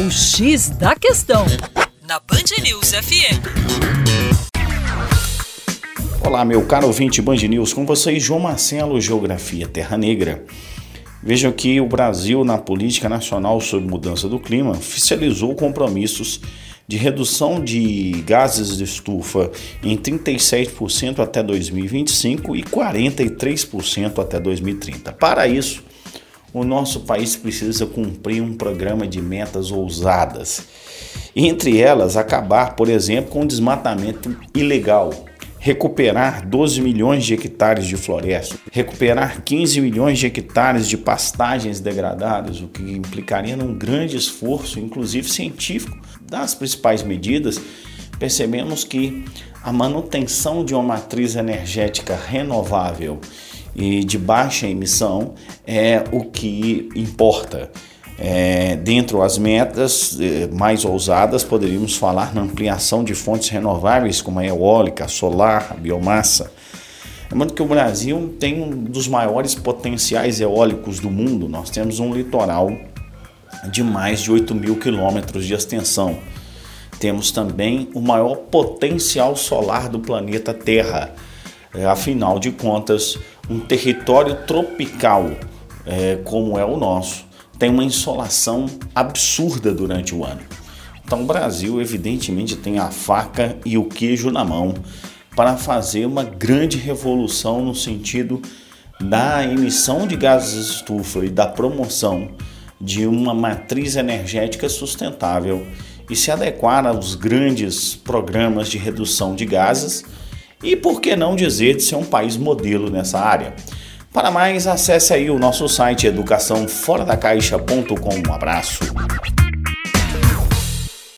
O X da Questão, na Band News FM. Olá, meu caro ouvinte Band News, com vocês, João Marcelo, Geografia Terra Negra. Vejam que o Brasil, na política nacional sobre mudança do clima, oficializou compromissos de redução de gases de estufa em 37% até 2025 e 43% até 2030. Para isso, o nosso país precisa cumprir um programa de metas ousadas. Entre elas, acabar, por exemplo, com o desmatamento ilegal, recuperar 12 milhões de hectares de floresta, recuperar 15 milhões de hectares de pastagens degradadas, o que implicaria num grande esforço, inclusive científico, das principais medidas, percebemos que a manutenção de uma matriz energética renovável e de baixa emissão é o que importa. É, dentro das metas é, mais ousadas, poderíamos falar na ampliação de fontes renováveis como a eólica, a solar, a biomassa. Lembrando que o Brasil tem um dos maiores potenciais eólicos do mundo. Nós temos um litoral de mais de 8 mil quilômetros de extensão. Temos também o maior potencial solar do planeta Terra. É, afinal de contas, um território tropical é, como é o nosso tem uma insolação absurda durante o ano. Então, o Brasil, evidentemente, tem a faca e o queijo na mão para fazer uma grande revolução no sentido da emissão de gases de estufa e da promoção de uma matriz energética sustentável e se adequar aos grandes programas de redução de gases e, por que não dizer, de ser um país modelo nessa área. Para mais, acesse aí o nosso site educaçãoforadacaixa.com. Um abraço.